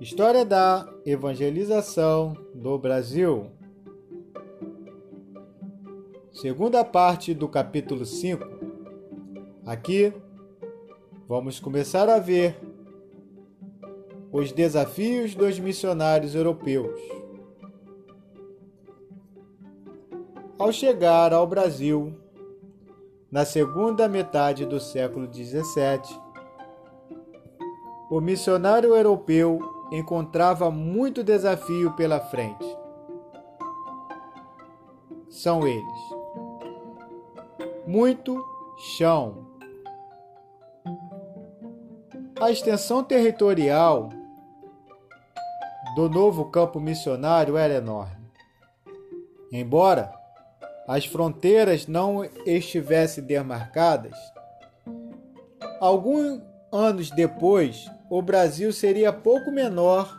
História da evangelização do Brasil. Segunda parte do capítulo 5. Aqui vamos começar a ver os desafios dos missionários europeus. Ao chegar ao Brasil, na segunda metade do século XVII, o missionário europeu encontrava muito desafio pela frente. São eles: muito chão. A extensão territorial do novo campo missionário era enorme. Embora as fronteiras não estivessem demarcadas, alguns anos depois o Brasil seria pouco menor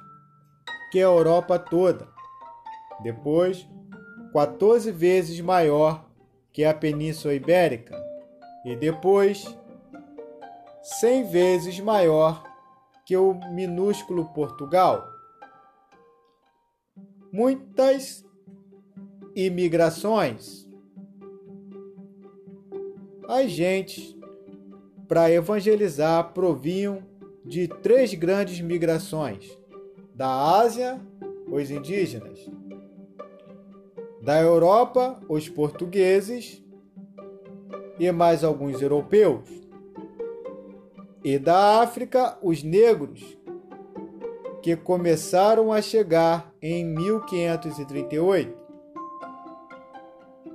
que a Europa toda. Depois, 14 vezes maior que a Península Ibérica. E depois, 100 vezes maior que o minúsculo Portugal. Muitas imigrações. As gentes, para evangelizar, provinham de três grandes migrações: da Ásia, os indígenas, da Europa, os portugueses e mais alguns europeus, e da África, os negros, que começaram a chegar em 1538.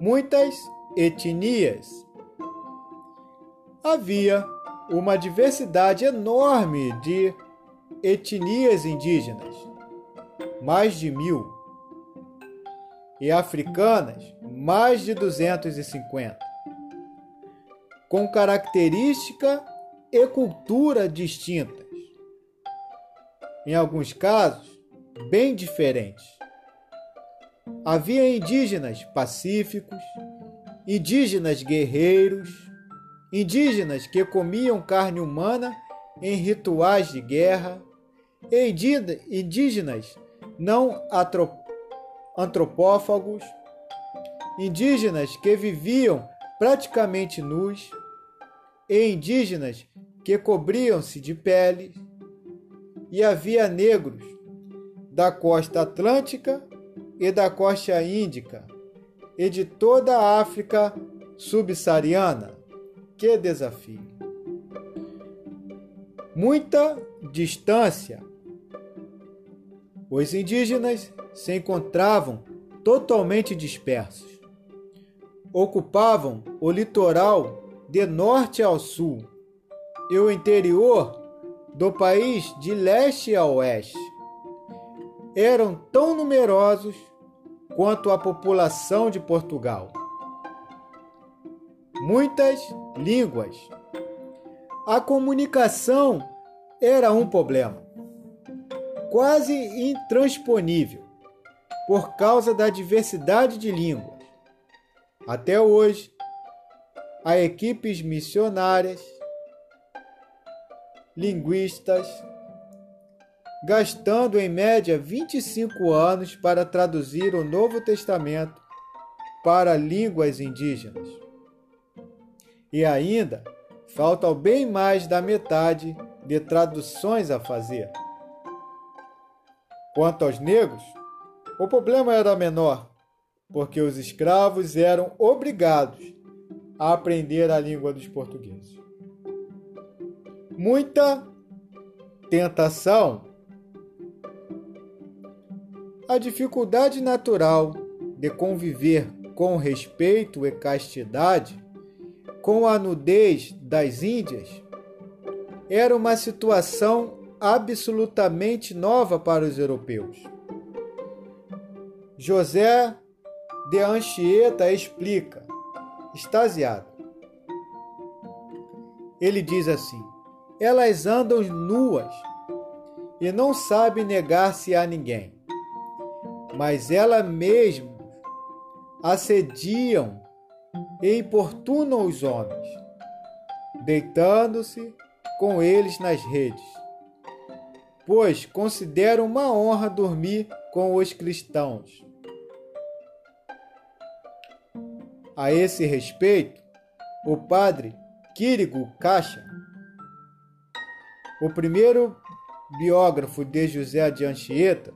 Muitas etnias. Havia uma diversidade enorme de etnias indígenas, mais de mil, e africanas, mais de 250, com característica e cultura distintas. Em alguns casos, bem diferentes. Havia indígenas pacíficos, indígenas guerreiros, indígenas que comiam carne humana em rituais de guerra, e indígenas não antropófagos, indígenas que viviam praticamente nus, e indígenas que cobriam-se de pele, e havia negros da costa atlântica e da costa índica e de toda a África subsaariana. Que desafio! Muita distância. Os indígenas se encontravam totalmente dispersos. Ocupavam o litoral de norte ao sul e o interior do país de leste a oeste. Eram tão numerosos quanto a população de Portugal muitas línguas. A comunicação era um problema, quase intransponível, por causa da diversidade de línguas. Até hoje, há equipes missionárias, linguistas, gastando em média 25 anos para traduzir o Novo Testamento para línguas indígenas. E ainda falta bem mais da metade de traduções a fazer. Quanto aos negros, o problema era menor, porque os escravos eram obrigados a aprender a língua dos portugueses. Muita tentação. A dificuldade natural de conviver com respeito e castidade com a nudez das Índias era uma situação absolutamente nova para os europeus. José de Anchieta explica, extasiado. Ele diz assim: Elas andam nuas e não sabem negar-se a ninguém, mas elas mesmas assediam e importunam os homens, deitando-se com eles nas redes. pois consideram uma honra dormir com os cristãos. A esse respeito, o padre Quirigo Caixa, o primeiro biógrafo de José de Anchieta,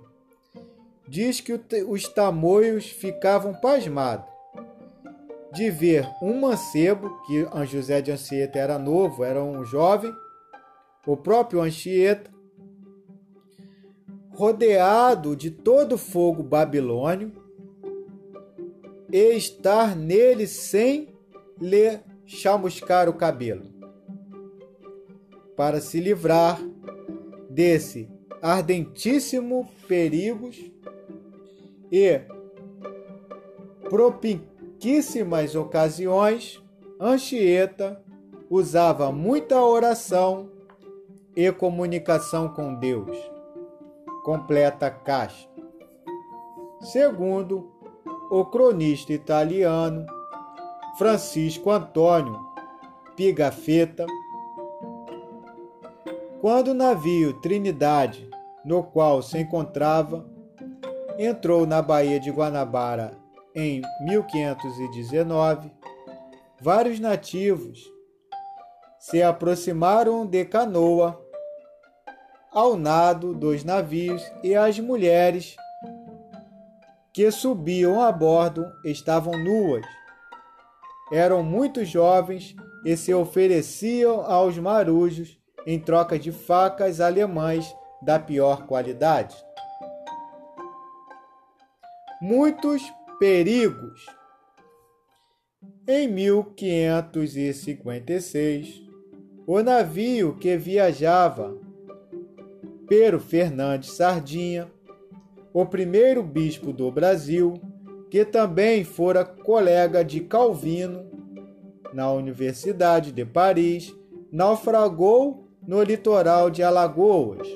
diz que os tamoios ficavam pasmados de ver um mancebo, que José de Anchieta era novo, era um jovem, o próprio Anchieta, rodeado de todo fogo babilônio, e estar nele sem lhe chamuscar o cabelo, para se livrar desse ardentíssimo perigos e propinquíssimas ocasiões, Anchieta usava muita oração e comunicação com Deus. Completa caixa. Segundo o cronista italiano Francisco Antônio Pigafetta, quando o navio Trinidade, no qual se encontrava, entrou na Baía de Guanabara em 1519, vários nativos se aproximaram de canoa ao nado dos navios e as mulheres que subiam a bordo estavam nuas. Eram muito jovens e se ofereciam aos marujos em troca de facas alemães da pior qualidade muitos perigos. Em 1556, o navio que viajava Pero Fernandes Sardinha, o primeiro bispo do Brasil, que também fora colega de Calvino na Universidade de Paris, naufragou no litoral de Alagoas.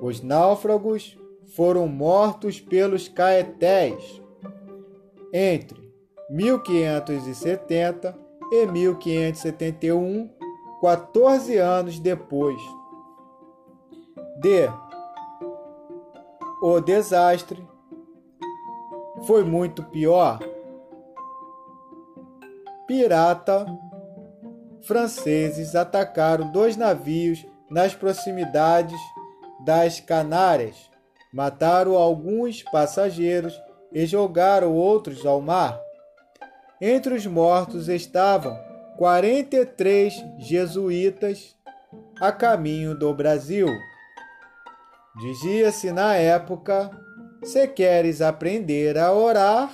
Os náufragos foram mortos pelos caetés entre 1570 e 1571, 14 anos depois de o desastre foi muito pior. Pirata franceses atacaram dois navios nas proximidades das Canárias mataram alguns passageiros e jogaram outros ao mar. Entre os mortos estavam 43 jesuítas a caminho do Brasil. Dizia-se na época: se queres aprender a orar,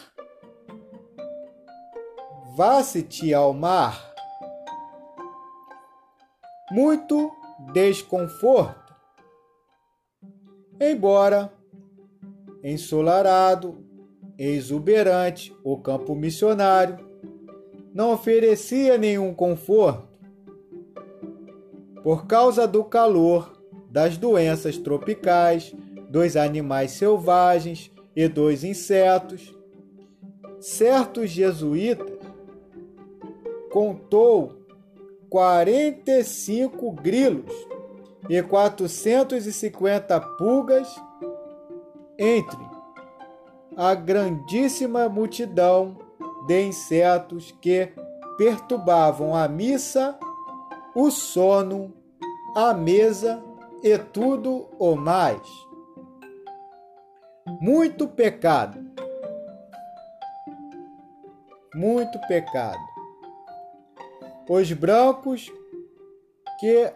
vá-se-te ao mar. Muito desconforto Embora ensolarado, exuberante, o campo missionário não oferecia nenhum conforto. Por causa do calor, das doenças tropicais, dos animais selvagens e dos insetos, certos jesuítas contou 45 grilos e 450 pulgas entre a grandíssima multidão de insetos que perturbavam a missa, o sono, a mesa e tudo o mais. Muito pecado. Muito pecado. Os brancos que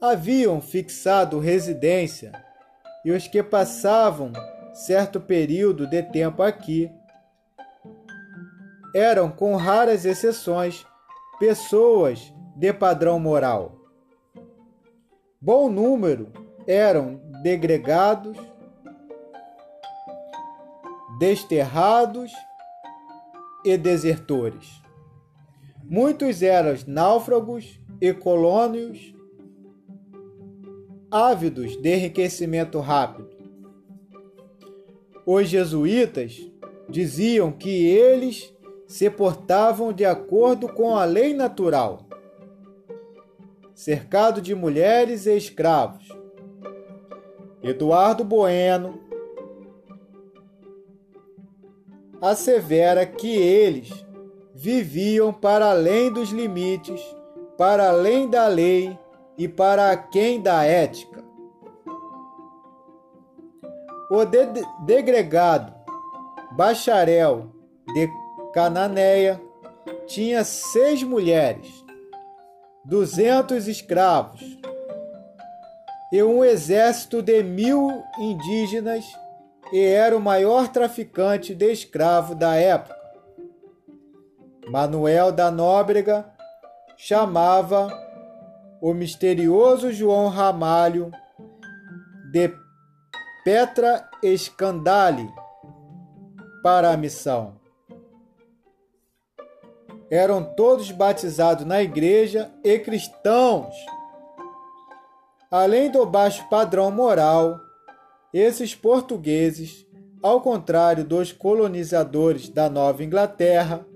haviam fixado residência e os que passavam certo período de tempo aqui eram, com raras exceções, pessoas de padrão moral. Bom número eram degregados, desterrados e desertores. Muitos eram náufragos e colônios ávidos de enriquecimento rápido. Os jesuítas diziam que eles se portavam de acordo com a lei natural. Cercado de mulheres e escravos, Eduardo Bueno, assevera que eles viviam para além dos limites, para além da lei e para aquém da ética. O de degregado bacharel de Cananéia tinha seis mulheres, duzentos escravos e um exército de mil indígenas e era o maior traficante de escravo da época. Manuel da Nóbrega chamava o misterioso João Ramalho de Petra Escandale para a missão. Eram todos batizados na igreja e cristãos. Além do baixo padrão moral, esses portugueses, ao contrário dos colonizadores da Nova Inglaterra,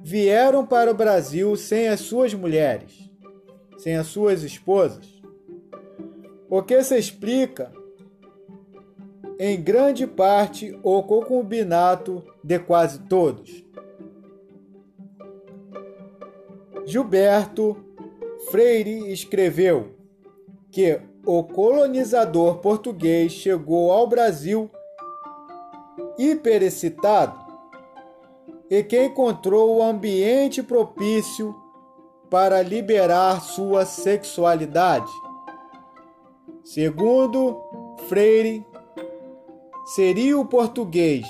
vieram para o Brasil sem as suas mulheres, sem as suas esposas. O que se explica em grande parte o concubinato de quase todos. Gilberto Freire escreveu que o colonizador português chegou ao Brasil hiperexcitado e que encontrou o ambiente propício para liberar sua sexualidade. Segundo Freire, seria o português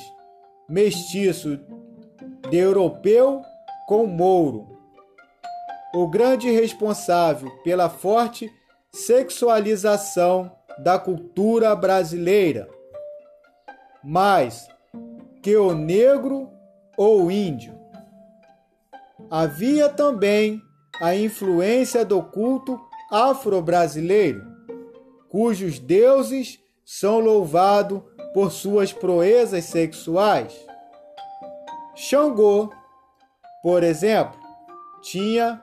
mestiço de europeu com mouro, o grande responsável pela forte sexualização da cultura brasileira, mais que o negro ou índio. Havia também a influência do culto afro-brasileiro, cujos deuses são louvados por suas proezas sexuais. Xangô, por exemplo, tinha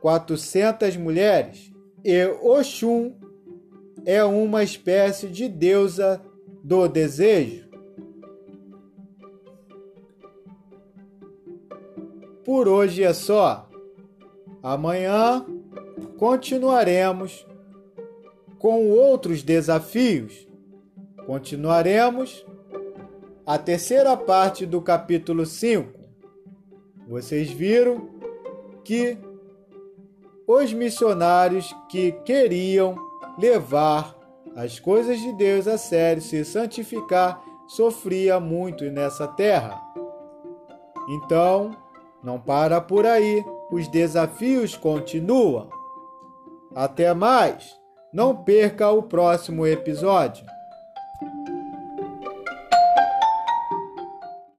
400 mulheres e Oxum é uma espécie de deusa do desejo. Por hoje é só. Amanhã continuaremos com outros desafios Continuaremos a terceira parte do capítulo 5. Vocês viram que os missionários que queriam levar as coisas de Deus a sério, se santificar, sofria muito nessa terra. Então, não para por aí, os desafios continuam. Até mais! Não perca o próximo episódio.